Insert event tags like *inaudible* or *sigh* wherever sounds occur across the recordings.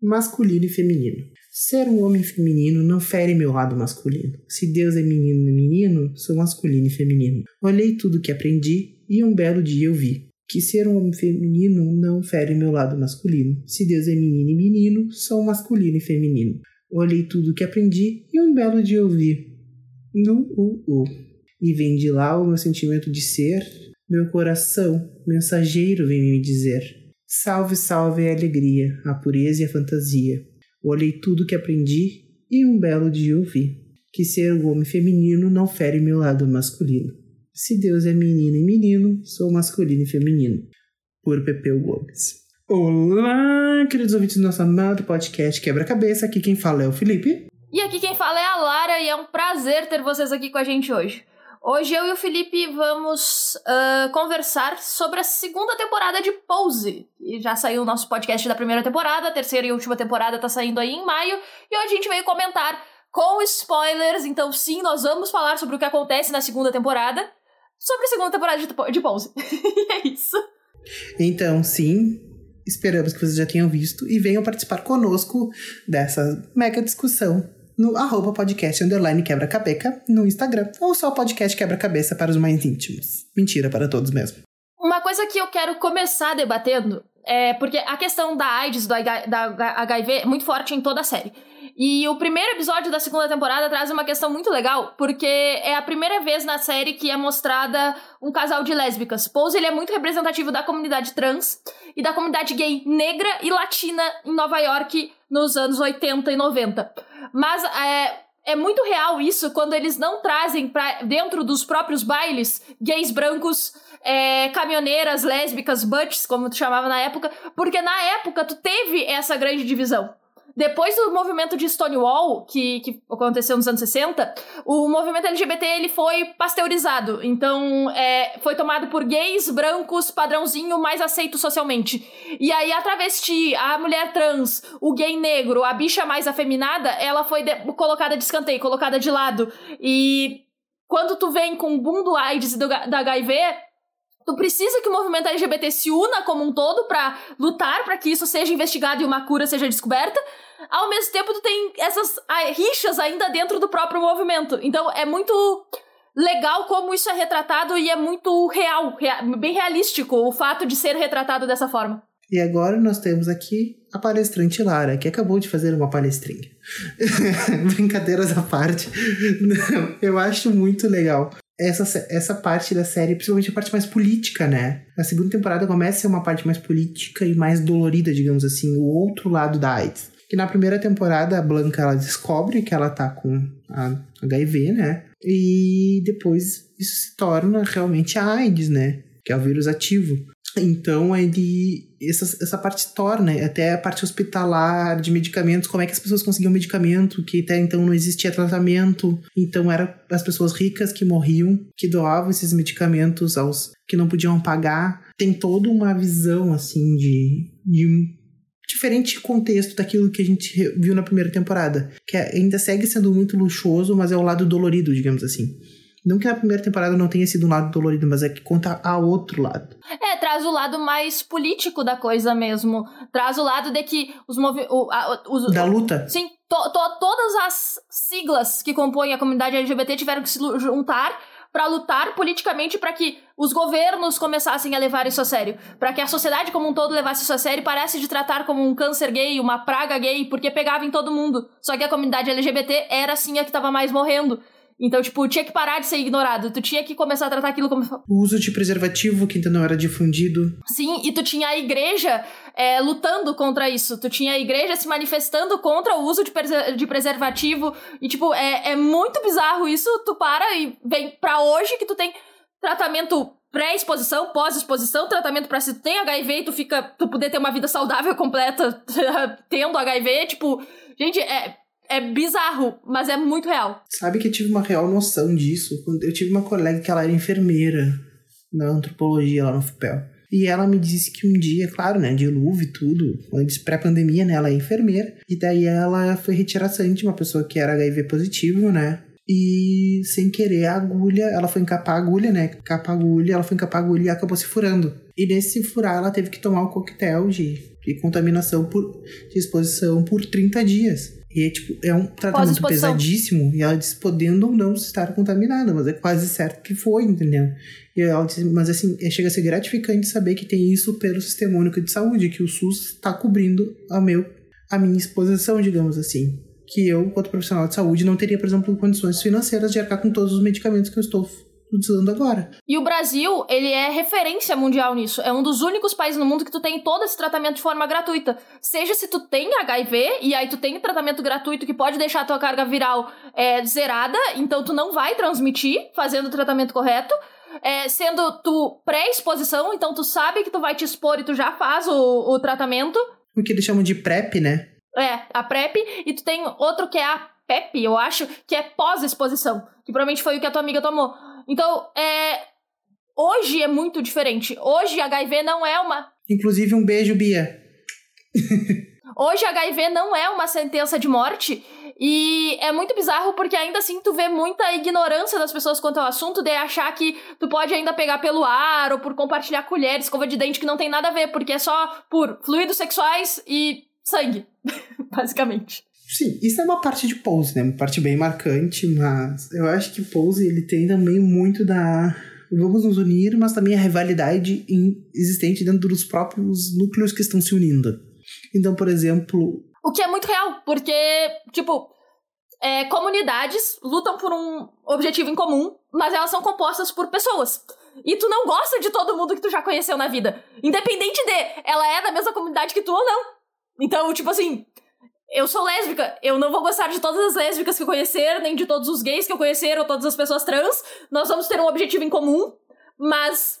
Masculino e feminino. Ser um homem feminino não fere meu lado masculino. Se Deus é menino e menino, sou masculino e feminino. Olhei tudo que aprendi e um belo dia eu vi que ser um homem feminino não fere meu lado masculino. Se Deus é menino e menino, sou masculino e feminino. Olhei tudo que aprendi e um belo dia eu vi. No u. E vem de lá o meu sentimento de ser, meu coração, mensageiro vem me dizer. Salve, salve a alegria, a pureza e a fantasia. Olhei tudo que aprendi e um belo dia ouvi que ser o homem feminino não fere meu lado masculino. Se Deus é menino e menino, sou masculino e feminino. Por Pepeu Gomes. Olá, queridos ouvintes do nosso amado podcast Quebra-Cabeça. Aqui quem fala é o Felipe. E aqui quem fala é a Lara e é um prazer ter vocês aqui com a gente hoje. Hoje eu e o Felipe vamos uh, conversar sobre a segunda temporada de Pose. E já saiu o nosso podcast da primeira temporada, a terceira e última temporada tá saindo aí em maio. E hoje a gente veio comentar com spoilers. Então, sim, nós vamos falar sobre o que acontece na segunda temporada. Sobre a segunda temporada de, de Pose. *laughs* e é isso. Então, sim, esperamos que vocês já tenham visto e venham participar conosco dessa mega discussão no arroba podcast underline quebra-cabeca no Instagram, ou só podcast quebra-cabeça para os mais íntimos. Mentira para todos mesmo. Uma coisa que eu quero começar debatendo é porque a questão da AIDS, do da HIV, é muito forte em toda a série. E o primeiro episódio da segunda temporada traz uma questão muito legal, porque é a primeira vez na série que é mostrada um casal de lésbicas. Pose ele é muito representativo da comunidade trans e da comunidade gay negra e latina em Nova York nos anos 80 e 90. Mas é, é muito real isso quando eles não trazem para dentro dos próprios bailes gays brancos, é, caminhoneiras, lésbicas, butts, como tu chamava na época, porque na época tu teve essa grande divisão. Depois do movimento de Stonewall, que, que aconteceu nos anos 60, o movimento LGBT ele foi pasteurizado. Então, é, foi tomado por gays, brancos, padrãozinho, mais aceito socialmente. E aí, a travesti, a mulher trans, o gay negro, a bicha mais afeminada, ela foi de colocada de escanteio, colocada de lado. E quando tu vem com o boom do AIDS e do, da HIV, Tu precisa que o movimento LGBT se una como um todo para lutar para que isso seja investigado e uma cura seja descoberta. Ao mesmo tempo, tu tem essas ah, rixas ainda dentro do próprio movimento. Então, é muito legal como isso é retratado e é muito real, rea bem realístico o fato de ser retratado dessa forma. E agora nós temos aqui a palestrante Lara, que acabou de fazer uma palestrinha. *laughs* Brincadeiras à parte. *laughs* Eu acho muito legal essa, essa parte da série, principalmente a parte mais política, né? A segunda temporada começa a ser uma parte mais política e mais dolorida, digamos assim, o outro lado da AIDS. Que na primeira temporada a Blanca ela descobre que ela tá com a HIV, né? E depois isso se torna realmente a AIDS, né? Que é o vírus ativo. Então ele essa, essa parte torna até a parte hospitalar de medicamentos, como é que as pessoas conseguiam medicamento, que até então não existia tratamento. Então era as pessoas ricas que morriam, que doavam esses medicamentos aos que não podiam pagar. Tem toda uma visão assim de, de um diferente contexto daquilo que a gente viu na primeira temporada, que ainda segue sendo muito luxuoso, mas é o lado dolorido, digamos assim. Não que a primeira temporada não tenha sido um lado dolorido, mas é que conta a outro lado. É, traz o lado mais político da coisa mesmo. Traz o lado de que os movimentos. Da luta? Sim, to, to, todas as siglas que compõem a comunidade LGBT tiveram que se juntar para lutar politicamente para que os governos começassem a levar isso a sério, para que a sociedade como um todo levasse isso a sério e parece de tratar como um câncer gay, uma praga gay, porque pegava em todo mundo. Só que a comunidade LGBT era assim a que estava mais morrendo. Então, tipo, tinha que parar de ser ignorado. Tu tinha que começar a tratar aquilo como. O uso de preservativo que ainda não era difundido. Sim, e tu tinha a igreja é, lutando contra isso. Tu tinha a igreja se manifestando contra o uso de, de preservativo. E, tipo, é, é muito bizarro isso. Tu para e vem pra hoje que tu tem tratamento pré-exposição, pós-exposição, tratamento para se tu tem HIV e tu fica. tu poder ter uma vida saudável *laughs* completa tendo HIV. Tipo, gente, é é bizarro, mas é muito real. Sabe que eu tive uma real noção disso? Eu tive uma colega que ela era enfermeira na antropologia lá no FUPEL. E ela me disse que um dia, claro, né, dilúvio e tudo, antes pré-pandemia, né, ela é enfermeira. E daí ela foi retirar sangue de uma pessoa que era HIV positivo, né? E sem querer a agulha, ela foi encapar a agulha, né? Encapar a agulha, ela foi encapar a agulha e acabou se furando. E nesse furar ela teve que tomar um coquetel de de contaminação por de exposição por 30 dias. E é, tipo, é um tratamento pesadíssimo. E ela diz, podendo ou não estar contaminada, mas é quase certo que foi, entendeu? E ela diz, mas assim, é, chega a ser gratificante saber que tem isso pelo Sistema Único de Saúde, que o SUS está cobrindo a, meu, a minha exposição, digamos assim. Que eu, enquanto profissional de saúde, não teria, por exemplo, condições financeiras de arcar com todos os medicamentos que eu estou utilizando agora. E o Brasil, ele é referência mundial nisso. É um dos únicos países no mundo que tu tem todo esse tratamento de forma gratuita. Seja se tu tem HIV, e aí tu tem tratamento gratuito que pode deixar a tua carga viral é, zerada, então tu não vai transmitir fazendo o tratamento correto. É, sendo tu pré-exposição, então tu sabe que tu vai te expor e tu já faz o, o tratamento. O que eles chamam de PrEP, né? É, a PrEP. E tu tem outro que é a PEP, eu acho, que é pós-exposição. Que provavelmente foi o que a tua amiga tomou. Então, é. Hoje é muito diferente. Hoje HIV não é uma. Inclusive, um beijo, Bia. *laughs* Hoje HIV não é uma sentença de morte. E é muito bizarro porque ainda assim tu vê muita ignorância das pessoas quanto ao assunto de achar que tu pode ainda pegar pelo ar ou por compartilhar colheres, escova de dente que não tem nada a ver, porque é só por fluidos sexuais e sangue, *laughs* basicamente. Sim, isso é uma parte de Pose, né? Uma parte bem marcante, mas eu acho que Pose ele tem também muito da vamos nos unir, mas também a rivalidade existente dentro dos próprios núcleos que estão se unindo. Então, por exemplo. O que é muito real, porque, tipo, é, comunidades lutam por um objetivo em comum, mas elas são compostas por pessoas. E tu não gosta de todo mundo que tu já conheceu na vida. Independente de ela é da mesma comunidade que tu ou não. Então, tipo assim, eu sou lésbica, eu não vou gostar de todas as lésbicas que eu conhecer, nem de todos os gays que eu conhecer, ou todas as pessoas trans. Nós vamos ter um objetivo em comum, mas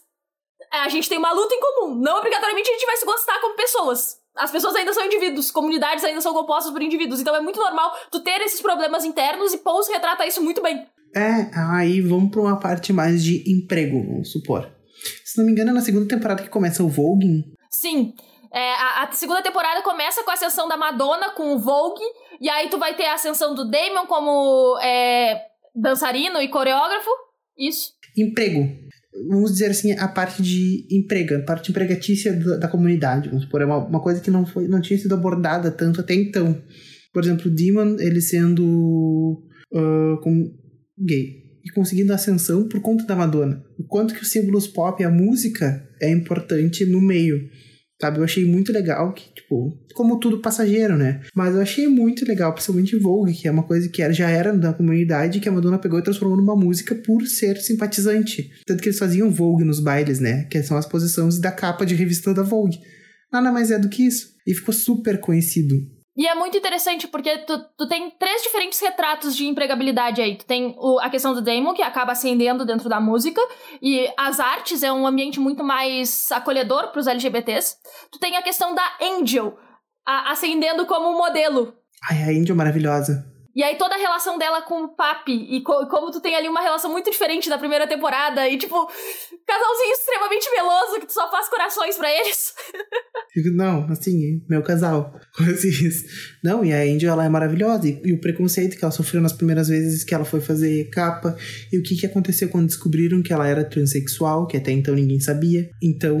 a gente tem uma luta em comum. Não obrigatoriamente a gente vai se gostar como pessoas. As pessoas ainda são indivíduos, comunidades ainda são compostas por indivíduos. Então é muito normal tu ter esses problemas internos e Pose retrata isso muito bem. É, aí vamos pra uma parte mais de emprego, vamos supor. Se não me engano, é na segunda temporada que começa o Vogue. Sim. É, a, a, segunda temporada começa com a ascensão da Madonna com o Vogue, e aí tu vai ter a ascensão do Damon como é, dançarino e coreógrafo. Isso. Emprego. Vamos dizer assim, a parte de emprego, a parte empregatícia da, da comunidade. Vamos supor, é uma, uma coisa que não, foi, não tinha sido abordada tanto até então. Por exemplo, o Demon, ele sendo uh, como gay e conseguindo ascensão por conta da Madonna. O quanto que os símbolos pop, a música, é importante no meio. Sabe, eu achei muito legal que, tipo, como tudo passageiro, né? Mas eu achei muito legal, principalmente Vogue, que é uma coisa que já era da comunidade, que a Madonna pegou e transformou numa música por ser simpatizante. Tanto que eles faziam Vogue nos bailes, né? Que são as posições da capa de revista da Vogue. Nada mais é do que isso. E ficou super conhecido. E é muito interessante porque tu, tu tem três diferentes retratos de empregabilidade aí. Tu tem o, a questão do Damon, que acaba ascendendo dentro da música, e as artes é um ambiente muito mais acolhedor para os LGBTs. Tu tem a questão da Angel, a, ascendendo como modelo. Ai, a Angel maravilhosa. E aí toda a relação dela com o Papi, e co como tu tem ali uma relação muito diferente da primeira temporada, e tipo, casalzinho extremamente meloso, que tu só faz corações para eles. *laughs* Não, assim, meu casal. *laughs* Não, e a Angel, ela é maravilhosa. E, e, o preconceito que ela sofreu nas primeiras vezes que ela foi fazer capa. E o que, que aconteceu quando descobriram que ela era transexual, que até então ninguém sabia. Então,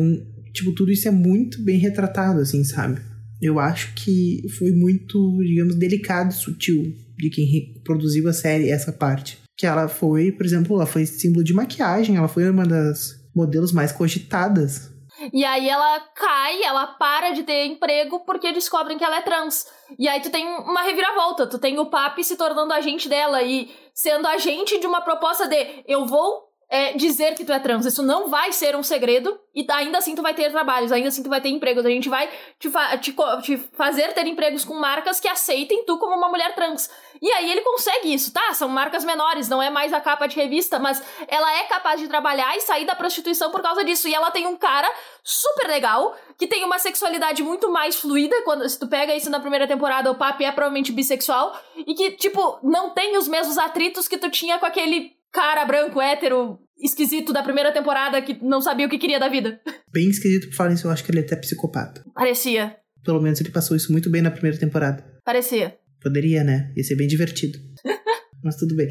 tipo, tudo isso é muito bem retratado, assim, sabe? Eu acho que foi muito, digamos, delicado, sutil de quem produziu a série, essa parte. Que ela foi, por exemplo, ela foi símbolo de maquiagem, ela foi uma das modelos mais cogitadas. E aí ela cai, ela para de ter emprego porque descobrem que ela é trans. E aí tu tem uma reviravolta, tu tem o Papi se tornando agente dela e sendo agente de uma proposta de eu vou é, dizer que tu é trans. Isso não vai ser um segredo e ainda assim tu vai ter trabalhos, ainda assim tu vai ter empregos. A gente vai te, fa te, te, fazer ter empregos com marcas que aceitem tu como uma mulher trans. E aí ele consegue isso, tá? São marcas menores, não é mais a capa de revista, mas ela é capaz de trabalhar e sair da prostituição por causa disso. E ela tem um cara super legal, que tem uma sexualidade muito mais fluida. Quando se tu pega isso na primeira temporada, o Papi é provavelmente bissexual. E que, tipo, não tem os mesmos atritos que tu tinha com aquele cara branco, hétero, esquisito da primeira temporada que não sabia o que queria da vida. Bem esquisito por falar isso, eu acho que ele é até psicopata. Parecia. Pelo menos ele passou isso muito bem na primeira temporada. Parecia. Poderia, né? Ia ser bem divertido. *laughs* Mas tudo bem.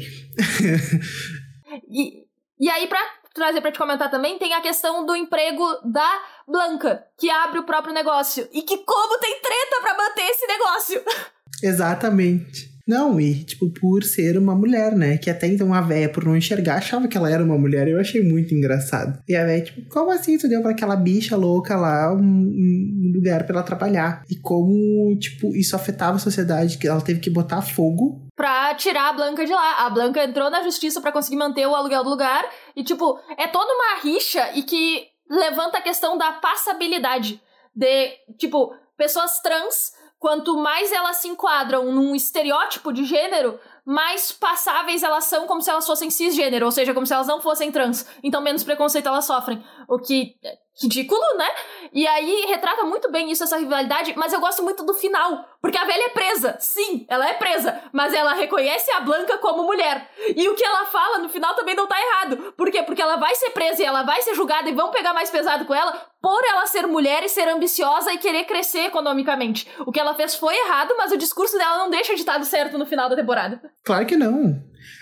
e, e aí, pra trazer para te comentar também, tem a questão do emprego da Blanca, que abre o próprio negócio. E que como tem treta para manter esse negócio. *laughs* Exatamente. Não, e, tipo, por ser uma mulher, né? Que até então a véia, por não enxergar, achava que ela era uma mulher. Eu achei muito engraçado. E a véia, tipo, como assim tu deu pra aquela bicha louca lá um, um lugar pra ela trabalhar? E como, tipo, isso afetava a sociedade, que ela teve que botar fogo pra tirar a Blanca de lá. A Blanca entrou na justiça para conseguir manter o aluguel do lugar. E, tipo, é toda uma rixa e que levanta a questão da passabilidade. De, tipo, pessoas trans quanto mais elas se enquadram num estereótipo de gênero, mais passáveis elas são como se elas fossem cisgênero, ou seja, como se elas não fossem trans. Então menos preconceito elas sofrem. O que ridículo, né? E aí retrata muito bem isso, essa rivalidade, mas eu gosto muito do final, porque a velha é presa. Sim, ela é presa, mas ela reconhece a Blanca como mulher. E o que ela fala no final também não tá errado. Por quê? Porque ela vai ser presa e ela vai ser julgada e vão pegar mais pesado com ela por ela ser mulher e ser ambiciosa e querer crescer economicamente. O que ela fez foi errado, mas o discurso dela não deixa de estar certo no final da temporada. Claro que não.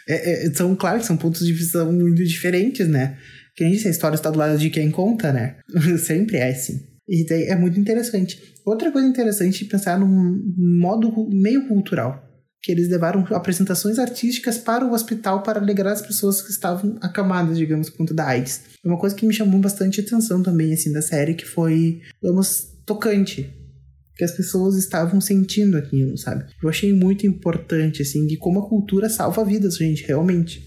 É, é, são, claro que são pontos de visão muito diferentes, né? Quem disse, a história está do lado de quem conta, né? *laughs* Sempre é assim. E é muito interessante. Outra coisa interessante é pensar num modo meio cultural. Que eles levaram apresentações artísticas para o hospital para alegrar as pessoas que estavam acamadas, digamos, por conta da AIDS. É uma coisa que me chamou bastante atenção também, assim, da série, que foi, vamos, tocante. Que as pessoas estavam sentindo aquilo, sabe? Eu achei muito importante, assim, de como a cultura salva vidas, gente, realmente.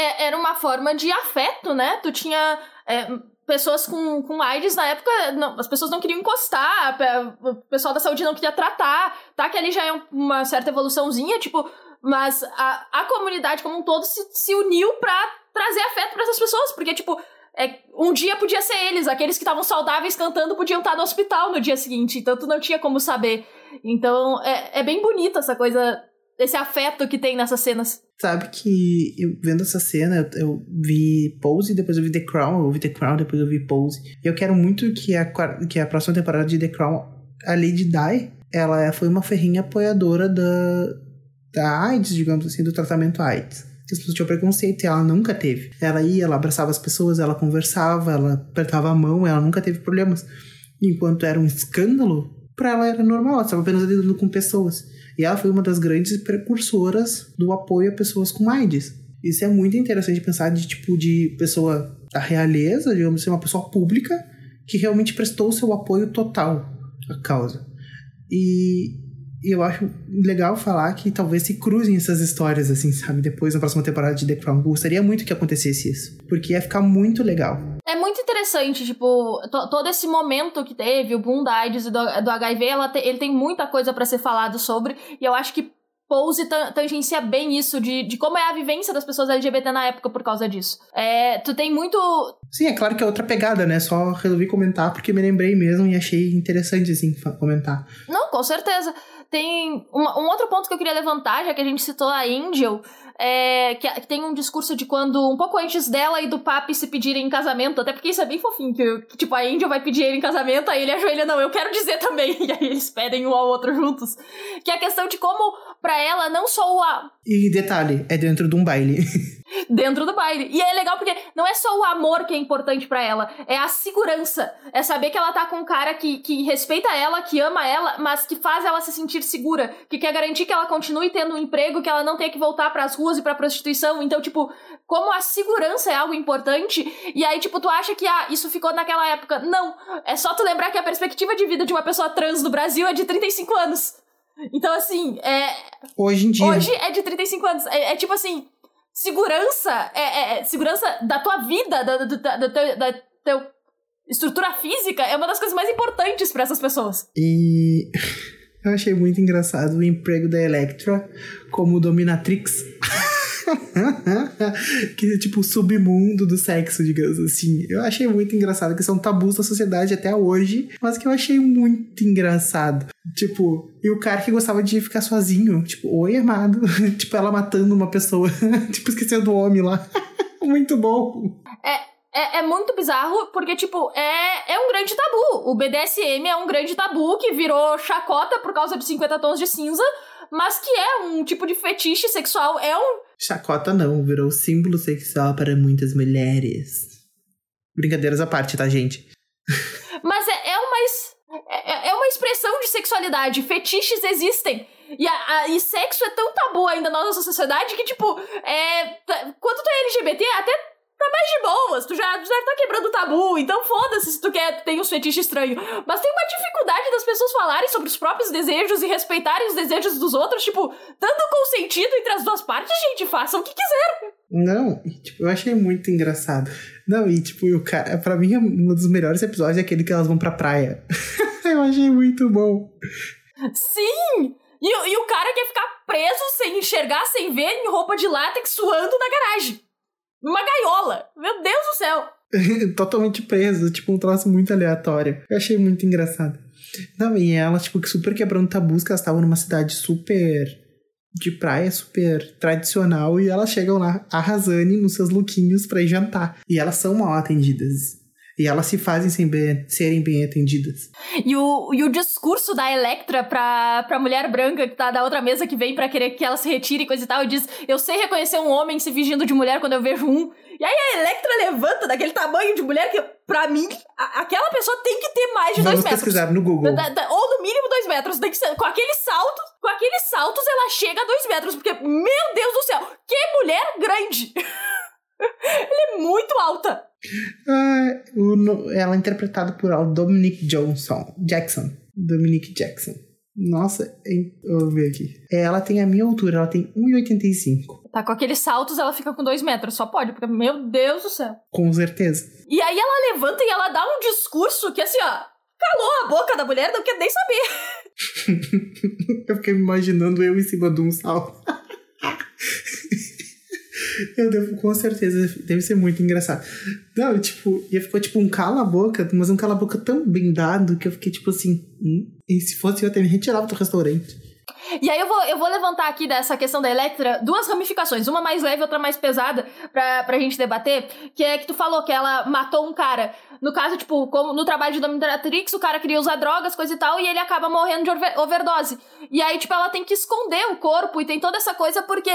É, era uma forma de afeto, né? Tu tinha é, pessoas com, com AIDS na época, não, as pessoas não queriam encostar, o pessoal da saúde não queria tratar, tá? Que ali já é uma certa evoluçãozinha, tipo, mas a, a comunidade como um todo se, se uniu pra trazer afeto para essas pessoas, porque, tipo, é, um dia podia ser eles, aqueles que estavam saudáveis cantando podiam estar no hospital no dia seguinte, então tu não tinha como saber. Então é, é bem bonita essa coisa desse afeto que tem nessas cenas. Sabe que eu vendo essa cena, eu, eu, vi Pose, depois eu vi The Crown, eu vi The Crown, depois eu vi Pose. Eu quero muito que a, que a próxima temporada de The Crown, a Lady Di, ela foi uma ferrinha apoiadora da, da AIDS, digamos assim, do tratamento AIDS. As pessoas tinham preconceito e ela nunca teve. Ela ia, ela abraçava as pessoas, ela conversava, ela apertava a mão, ela nunca teve problemas. Enquanto era um escândalo, para ela era normal, ela estava apenas lidando com pessoas. E ela foi uma das grandes precursoras do apoio a pessoas com AIDS. Isso é muito interessante pensar de tipo de pessoa da realeza, digamos assim, uma pessoa pública que realmente prestou seu apoio total à causa. E, e eu acho legal falar que talvez se cruzem essas histórias, assim, sabe? Depois, na próxima temporada de The Crown. Gostaria muito que acontecesse isso. Porque ia ficar muito legal. É muito interessante, tipo, todo esse momento que teve, o boom da AIDS e do, do HIV, te, ele tem muita coisa para ser falado sobre, e eu acho que Pose tangencia bem isso, de, de como é a vivência das pessoas LGBT na época por causa disso. É, tu tem muito. Sim, é claro que é outra pegada, né? Só resolvi comentar porque me lembrei mesmo e achei interessante, assim, comentar. Não, com certeza. Tem uma, um outro ponto que eu queria levantar, já que a gente citou a Angel, é, que, que, tem um discurso de quando, um pouco antes dela e do papi se pedirem em casamento, até porque isso é bem fofinho, que, que, tipo, a Angel vai pedir ele em casamento, aí ele ajoelha, não, eu quero dizer também, *laughs* e aí eles pedem um ao outro juntos. Que é a questão de como, para ela, não só o... E detalhe, é dentro de um baile. *laughs* dentro do baile. E é legal porque não é só o amor que é importante para ela, é a segurança. É saber que ela tá com um cara que, que respeita ela, que ama ela, mas que faz ela se sentir segura, que quer garantir que ela continue tendo um emprego, que ela não tenha que voltar para as ruas e pra prostituição. Então, tipo, como a segurança é algo importante, e aí, tipo, tu acha que ah, isso ficou naquela época. Não. É só tu lembrar que a perspectiva de vida de uma pessoa trans no Brasil é de 35 anos. Então, assim, é. Hoje em dia. Hoje é de 35 anos. É, é tipo assim segurança, é, é, é, segurança da tua vida, da, da, da, da, teu, da teu estrutura física, é uma das coisas mais importantes para essas pessoas. E eu achei muito engraçado o emprego da Electra como dominatrix. *laughs* que é tipo o submundo do sexo, digamos assim. Eu achei muito engraçado, que são tabus da sociedade até hoje, mas que eu achei muito engraçado. Tipo, e o cara que gostava de ficar sozinho, tipo, oi, amado. *laughs* tipo, ela matando uma pessoa, *laughs* tipo, esquecendo do homem lá. muito bom. É, é, é, muito bizarro, porque, tipo, é, é um grande tabu. O BDSM é um grande tabu que virou chacota por causa de 50 tons de cinza, mas que é um tipo de fetiche sexual, é um... Chacota não, virou símbolo sexual para muitas mulheres. Brincadeiras à parte, tá, gente? *laughs* Mas é, é uma. É, é uma expressão de sexualidade. Fetiches existem. E, a, a, e sexo é tão tabu ainda na nossa sociedade que, tipo, é, quando tu é LGBT, até tá mais de boas, tu já, já tá quebrando o tabu, então foda-se se tu quer, tem uns fetiches estranhos. Mas tem uma dificuldade das pessoas falarem sobre os próprios desejos e respeitarem os desejos dos outros, tipo, dando consentido entre as duas partes, gente, façam o que quiser. Não, e, tipo, eu achei muito engraçado. Não, e tipo, o cara, pra mim, um dos melhores episódios é aquele que elas vão pra praia. *laughs* eu achei muito bom. Sim! E, e o cara quer ficar preso sem enxergar, sem ver, em roupa de látex, suando na garagem. Numa gaiola. Meu Deus do céu. *laughs* Totalmente preso, tipo um troço muito aleatório. Eu achei muito engraçado. Não, e ela, tipo, super quebrando tabus, que elas estavam numa cidade super de praia, super tradicional, e elas chegam lá arrasando nos seus lookinhos pra ir jantar. E elas são mal atendidas. E elas se fazem sem bem, serem bem atendidas. E o, e o discurso da Electra pra, pra mulher branca que tá da outra mesa que vem para querer que ela se retire e coisa e tal, diz: Eu sei reconhecer um homem se fingindo de mulher quando eu vejo um. E aí a Electra levanta daquele tamanho de mulher que, pra mim, a, aquela pessoa tem que ter mais de Vamos dois metros. pesquisar no Google. Da, da, ou no mínimo dois metros. Tem que ser, com aqueles saltos, com aqueles saltos ela chega a dois metros. Porque, meu Deus do céu, que mulher grande! *laughs* *laughs* Ela é muito alta. Ah, o, ela é interpretada por Dominic Johnson. Jackson. Dominic Jackson. Nossa, eu vou ver aqui. Ela tem a minha altura, ela tem 1,85. Tá, com aqueles saltos ela fica com 2 metros, só pode, porque, meu Deus do céu. Com certeza. E aí ela levanta e ela dá um discurso que, assim, ó, calou a boca da mulher, não quer nem saber. *laughs* eu fiquei me imaginando eu em cima de um salto. *laughs* Eu devo, com certeza, deve ser muito engraçado. Não, tipo, e ficou tipo um cala-boca, mas um cala-boca tão bem dado que eu fiquei tipo assim, hum, e se fosse eu até me retirava do restaurante. E aí eu vou, eu vou levantar aqui dessa questão da Electra duas ramificações, uma mais leve outra mais pesada, pra, pra gente debater, que é que tu falou que ela matou um cara. No caso, tipo, como no trabalho de Dominatrix, o cara queria usar drogas, coisa e tal, e ele acaba morrendo de overdose. E aí, tipo, ela tem que esconder o corpo e tem toda essa coisa porque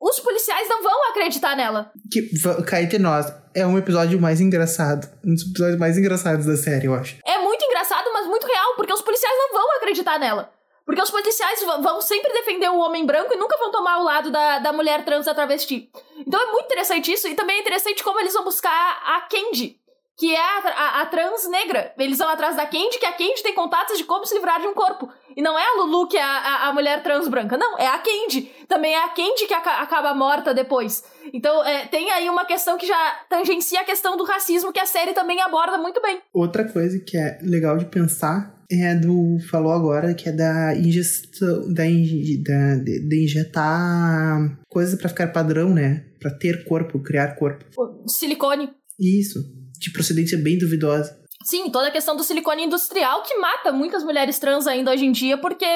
os policiais não vão acreditar nela. Que, cá entre nós, é um episódio mais engraçado. Um dos episódios mais engraçados da série, eu acho. É muito engraçado, mas muito real, porque os policiais não vão acreditar nela. Porque os policiais vão sempre defender o homem branco e nunca vão tomar o lado da, da mulher trans da travesti. Então é muito interessante isso, e também é interessante como eles vão buscar a Candy, que é a, a, a, trans negra. Eles vão atrás da Candy, que a Candy tem contatos de como se livrar de um corpo. E não é a Lulu, que é a, a, mulher trans branca. Não, é a Candy. Também é a Candy que acaba morta depois. Então, é, tem aí uma questão que já tangencia a questão do racismo, que a série também aborda muito bem. Outra coisa que é legal de pensar é do. Falou agora, que é da ingestão. Da, da, de, de injetar coisas para ficar padrão, né? Para ter corpo, criar corpo. Silicone. Isso de procedência bem duvidosa. Sim, toda a questão do silicone industrial que mata muitas mulheres trans ainda hoje em dia, porque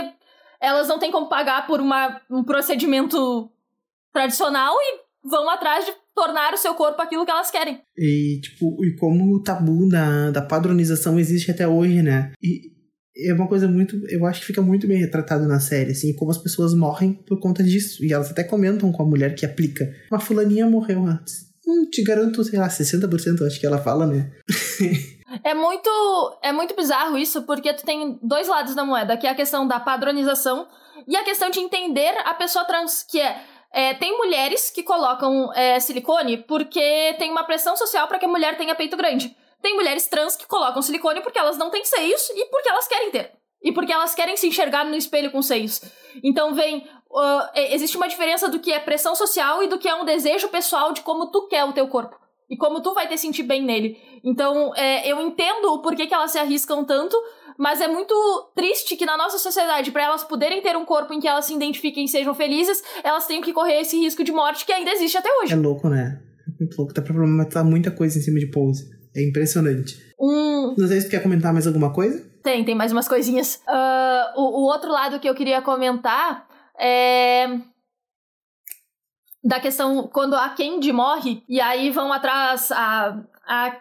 elas não têm como pagar por uma, um procedimento tradicional e vão atrás de tornar o seu corpo aquilo que elas querem. E, tipo, e como o tabu da, da padronização existe até hoje, né? E é uma coisa muito. Eu acho que fica muito bem retratado na série, assim, como as pessoas morrem por conta disso. E elas até comentam com a mulher que aplica. Uma fulaninha morreu antes. Hum, te garanto, sei lá, 60% acho que ela fala, né? *laughs* É muito, é muito bizarro isso, porque tu tem dois lados da moeda, que é a questão da padronização e a questão de entender a pessoa trans, que é, é tem mulheres que colocam é, silicone porque tem uma pressão social para que a mulher tenha peito grande. Tem mulheres trans que colocam silicone porque elas não têm seios e porque elas querem ter. E porque elas querem se enxergar no espelho com seios. Então vem uh, existe uma diferença do que é pressão social e do que é um desejo pessoal de como tu quer o teu corpo. E como tu vai te sentir bem nele. Então, é, eu entendo o porquê que elas se arriscam tanto, mas é muito triste que na nossa sociedade, para elas poderem ter um corpo em que elas se identifiquem e sejam felizes, elas tenham que correr esse risco de morte que ainda existe até hoje. É louco, né? É muito louco. Tá pra problematizar muita coisa em cima de pose. É impressionante. Um... Não sei se tu quer comentar mais alguma coisa. Tem, tem mais umas coisinhas. Uh, o, o outro lado que eu queria comentar é, da questão quando a Candy morre e aí vão atrás a a,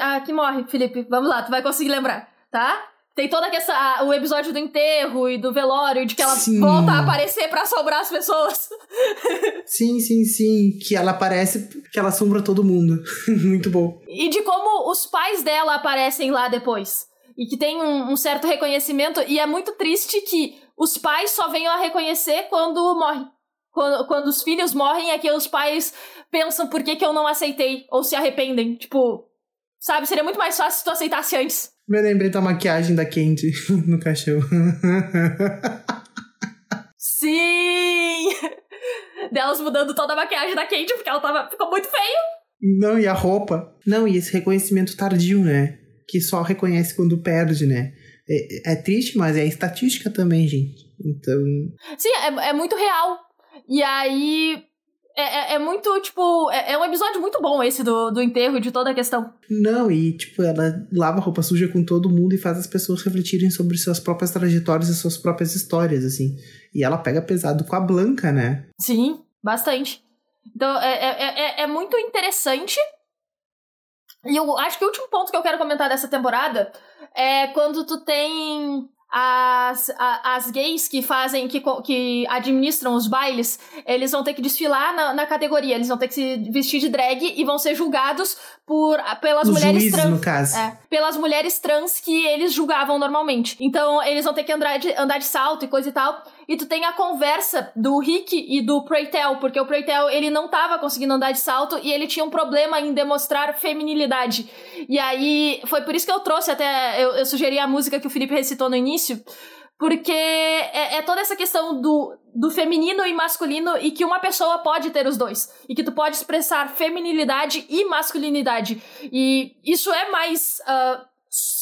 a que morre, Felipe. Vamos lá, tu vai conseguir lembrar, tá? Tem toda essa, a, o episódio do enterro e do velório, de que ela sim. volta a aparecer para assombrar as pessoas. *laughs* Sim, sim, sim. Que ela aparece, que ela assombra todo mundo. *laughs* Muito bom. E de como os pais dela aparecem lá depois. E que tem um, um certo reconhecimento. E é muito triste que os pais só venham a reconhecer quando morrem. Quando, quando os filhos morrem, é que os pais pensam por que, que eu não aceitei, ou se arrependem. Tipo, sabe, seria muito mais fácil se tu aceitasse antes. Me lembrei da maquiagem da Candy *laughs* no caixão. Sim! Delas mudando toda a maquiagem da Candy porque ela tava, ficou muito feio. Não, e a roupa. Não, e esse reconhecimento tardio, né? Que só reconhece quando perde, né? É, é triste, mas é estatística também, gente. Então. Sim, é, é muito real. E aí, é, é, é, muito, tipo, é, é, um episódio muito bom esse do, do enterro e de toda a questão. Não, e, tipo, ela lava roupa suja com todo mundo e faz as pessoas refletirem sobre suas próprias trajetórias e suas próprias histórias, assim. E ela pega pesado com a Blanca, né? Sim, bastante. Então, é, é, é, é muito interessante. E eu acho que o último ponto que eu quero comentar dessa temporada é quando tu tem as, a, as gays que fazem, que, que administram os bailes, eles vão ter que desfilar na, na, categoria, eles vão ter que se vestir de drag e vão ser julgados por pelas Os mulheres juízes, trans. No caso. É, pelas mulheres trans que eles julgavam normalmente. Então, eles vão ter que andar de, andar de salto e coisa e tal. E tu tem a conversa do Rick e do Preytel, porque o Preytel, ele não tava conseguindo andar de salto e ele tinha um problema em demonstrar feminilidade. E aí, foi por isso que eu trouxe até, eu, eu sugeri a música que o Felipe recitou no início, porque é, é, toda essa questão do, do feminino e masculino e que uma pessoa pode ter os dois. E que tu pode expressar feminilidade e masculinidade. E isso é mais uh,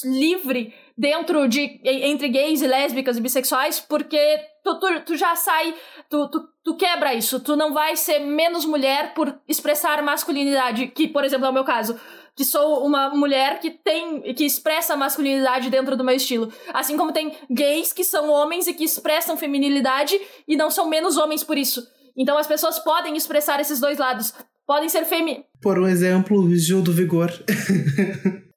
livre dentro de entre gays e lésbicas e bissexuais, porque tu, tu, tu já sai, tu, tu, tu, quebra isso. Tu não vai ser menos mulher por expressar masculinidade, que, por exemplo, é o meu caso. Que sou uma mulher que tem. que expressa masculinidade dentro do meu estilo. Assim como tem gays que são homens e que expressam feminilidade e não são menos homens por isso. Então as pessoas podem expressar esses dois lados. Podem ser femi. Por um exemplo, Gil do Vigor.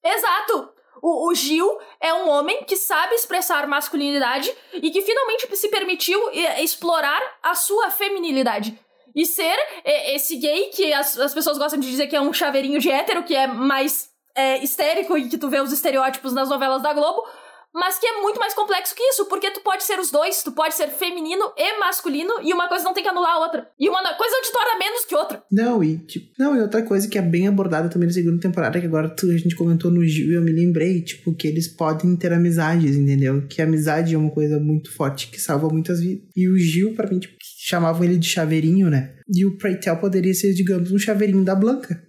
Exato! O, o Gil é um homem que sabe expressar masculinidade e que finalmente se permitiu explorar a sua feminilidade. E ser é, esse gay que as, as pessoas gostam de dizer que é um chaveirinho de hétero, que é mais é, histérico e que tu vê os estereótipos nas novelas da Globo, mas que é muito mais complexo que isso, porque tu pode ser os dois, tu pode ser feminino e masculino, e uma coisa não tem que anular a outra. E uma coisa te torna menos que outra. Não, e tipo, não, e outra coisa que é bem abordada também na segunda temporada, que agora tu, a gente comentou no Gil e eu me lembrei, tipo, que eles podem ter amizades, entendeu? Que a amizade é uma coisa muito forte que salva muitas vidas. E o Gil, para mim, tipo, chamavam ele de chaveirinho, né? E o Preytel poderia ser, digamos, um chaveirinho da Blanca.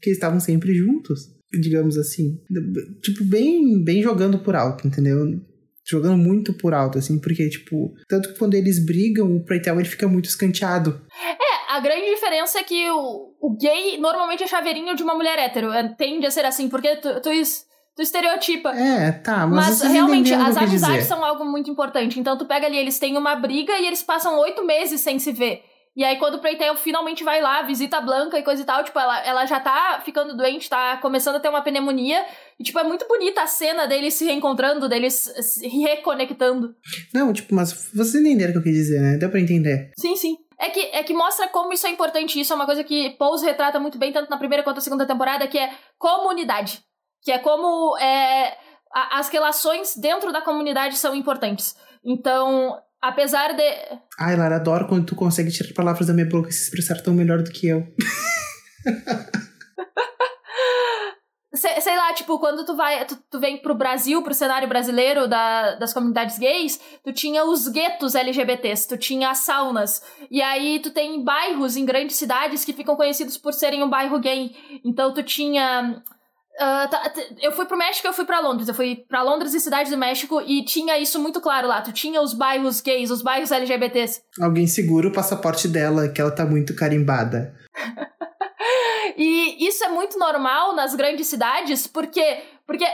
Que eles estavam sempre juntos digamos assim. Tipo, bem, bem jogando por alto, entendeu? Jogando muito por alto, assim, porque, tipo, tanto que quando eles brigam, o Preytel ele fica muito escanteado. É, a grande diferença é que o, o gay normalmente é chaveirinho de uma mulher hétero. É, tende a ser assim, porque tu, tu, tu estereotipa. É, tá, mas. Mas realmente, as amizades são algo muito importante. Então tu pega ali, eles têm uma briga e eles passam oito meses sem se ver. E aí, quando o Preytel finalmente vai lá, visita a Blanca e coisa e tal, tipo, ela, ela já tá ficando doente, tá começando a ter uma pneumonia. E, tipo, é muito bonita a cena deles se reencontrando, deles se reconectando. Não, tipo, mas vocês entenderam o que eu quis dizer, né? Deu pra entender. Sim, sim. É que, é que mostra como isso é importante. Isso é uma coisa que Pose retrata muito bem, tanto na primeira quanto na segunda temporada, que é comunidade. Que é como é, a, as relações dentro da comunidade são importantes. Então, Apesar de. Ai, Lara, adoro quando tu consegue tirar palavras da minha boca e se expressar tão melhor do que eu. *laughs* sei, sei, lá, tipo, quando tu vai, tu, tu, vem pro Brasil, pro cenário brasileiro da, das comunidades gays, tu tinha os guetos LGBTs, tu tinha as saunas. E aí tu tem bairros em grandes cidades que ficam conhecidos por serem um bairro gay. Então tu tinha Uh, tá, eu fui pro México, eu fui para Londres. Eu fui para Londres e cidade do México e tinha isso muito claro lá. Tu tinha os bairros gays, os bairros LGBTs. Alguém segura o passaporte dela, que ela tá muito carimbada. *laughs* e isso é muito normal nas grandes cidades, porque porque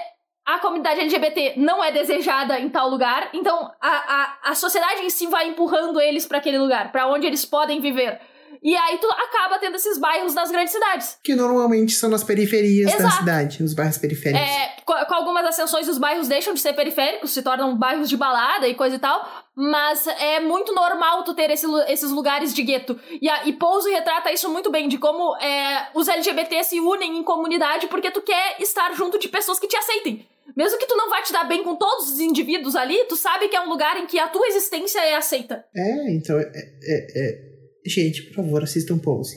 a comunidade LGBT não é desejada em tal lugar, então a, a, a sociedade em si vai empurrando eles para aquele lugar, para onde eles podem viver. E aí tu acaba tendo esses bairros nas grandes cidades. Que normalmente são nas periferias Exato. da cidade, os bairros periféricos. É, com, com algumas ascensões, os bairros deixam de ser periféricos, se tornam bairros de balada e coisa e tal. Mas é muito normal tu ter esse esses lugares de gueto. E, a, e Pouso retrata isso muito bem, de como é, os LGBT se unem em comunidade porque tu quer estar junto de pessoas que te aceitem. Mesmo que tu não vá te dar bem com todos os indivíduos ali, tu sabe que é um lugar em que a tua existência é aceita. É, então, é, é- é- Gente, por favor, assistam Pose.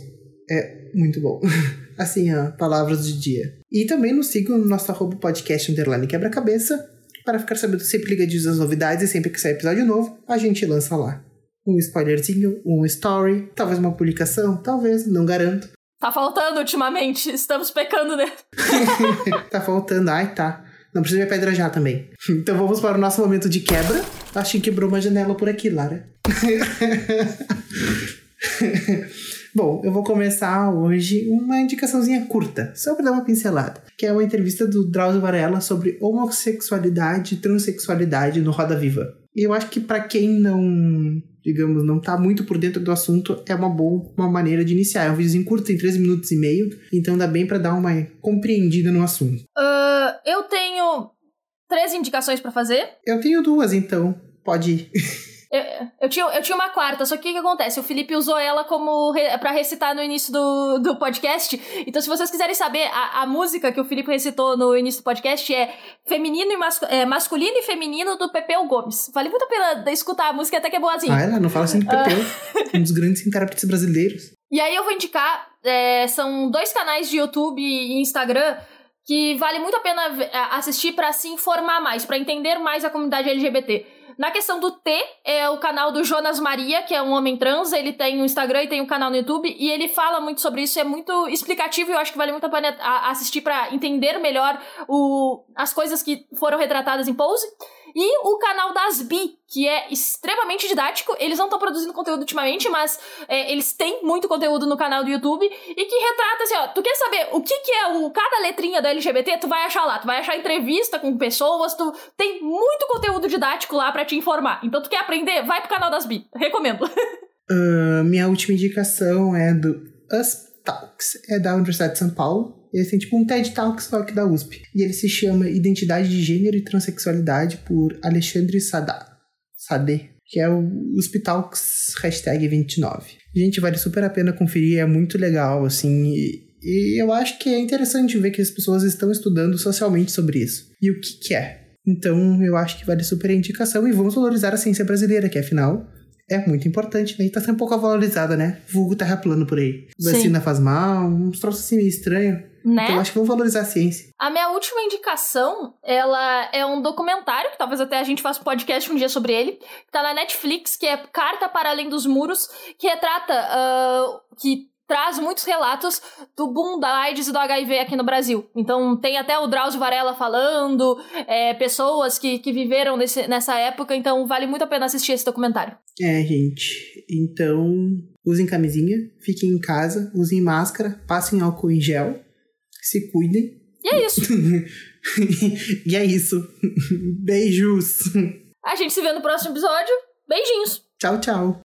É muito bom. *laughs* assim, ó, palavras do dia. E também nos sigam no nosso arroba podcast underline quebra-cabeça para ficar sabendo sempre ligadinhos das novidades e sempre que sair episódio novo, a gente lança lá. Um spoilerzinho, um story, talvez uma publicação, talvez, não garanto. Tá faltando ultimamente, estamos pecando, né? *laughs* tá faltando, ai tá. Não precisa de pedra já também. *laughs* Então vamos para o nosso momento de quebra. Acho que quebrou uma janela por aqui, Lara. *laughs* Bom, eu vou começar hoje uma indicaçãozinha curta, só para dar uma pincelada, que é uma entrevista do Drauzio Varela sobre homossexualidade e transexualidade no Roda Viva. E eu acho que para quem não, digamos, não tá muito por dentro do assunto, é uma boa uma maneira de iniciar. É um videozinho curto, tem 13 minutos e meio, então dá bem para dar uma compreendida no assunto. Ah, eu tenho três indicações pra fazer. Eu tenho duas, então pode ir. *laughs* Eu, eu, tinha, eu tinha uma quarta, só que o que, que acontece? O Felipe usou ela como re, pra recitar no início do, do podcast. Então, se vocês quiserem saber, a, a música que o Felipe recitou no início do podcast é Feminino e mascu é, Masculino e Feminino do Pepeu Gomes. Vale muito a pena escutar a música, até que é boazinha. Ah, ela não fala assim do Pepeu, *laughs* um dos grandes intérpretes brasileiros. E aí eu vou indicar, é, são dois canais de YouTube e Instagram que vale muito a pena a- assistir pra se informar mais, pra entender mais a comunidade LGBT. Na questão do T, é o canal do Jonas Maria, que é um homem trans, ele tem um Instagram e tem um canal no YouTube, e ele fala muito sobre isso, é muito explicativo e eu acho que vale muito a pena assistir pra entender melhor o, as coisas que foram retratadas em Pose. E o canal das Bi, que é extremamente didático. Eles não estão produzindo conteúdo ultimamente, mas é, eles têm muito conteúdo no canal do YouTube e que retrata assim, ó. Tu quer saber o que, que é o cada letrinha do LGBT? Tu vai achar lá. Tu vai achar entrevista com pessoas. Tu tem muito conteúdo didático lá pra te informar. Então tu quer aprender? Vai pro canal das Bi. Recomendo. *laughs* Ah, minha última indicação é do Us Talks, é da Universidade de São Paulo. Eles têm tipo um TED Talks só que da USP. E ele se chama Identidade de Gênero e Transsexualidade por Alexandre Sadá. Sade. Que é o USP Talks hashtag 29. Gente, vale super a pena conferir, é muito legal, assim. E, e eu acho que é interessante ver que as pessoas estão estudando socialmente sobre isso. E o que, que é. Então, eu acho que vale super a indicação e vamos valorizar a ciência brasileira, que afinal é muito importante, né? E tá sendo um pouco valorizada, né? Vulgo terra plano por aí. Sim. Vacina faz mal, uns troços assim meio estranho. né? Então eu acho que vamos valorizar a ciência. A minha última indicação, ela é um documentário, que talvez até a gente faça um podcast um dia sobre ele, que tá na Netflix, que é Carta para Além dos Muros, que retrata, ah, que traz muitos relatos do boom da AIDS e do HIV aqui no Brasil. Então tem até o Drauzio Varela falando, é, pessoas que, que viveram nesse, nessa época, então vale muito a pena assistir esse documentário. É, gente. Então, usem camisinha, fiquem em casa, usem máscara, passem álcool em gel, se cuidem. E é isso. *laughs* e é isso. Beijos. A gente se vê no próximo episódio. Beijinhos! Tchau, tchau.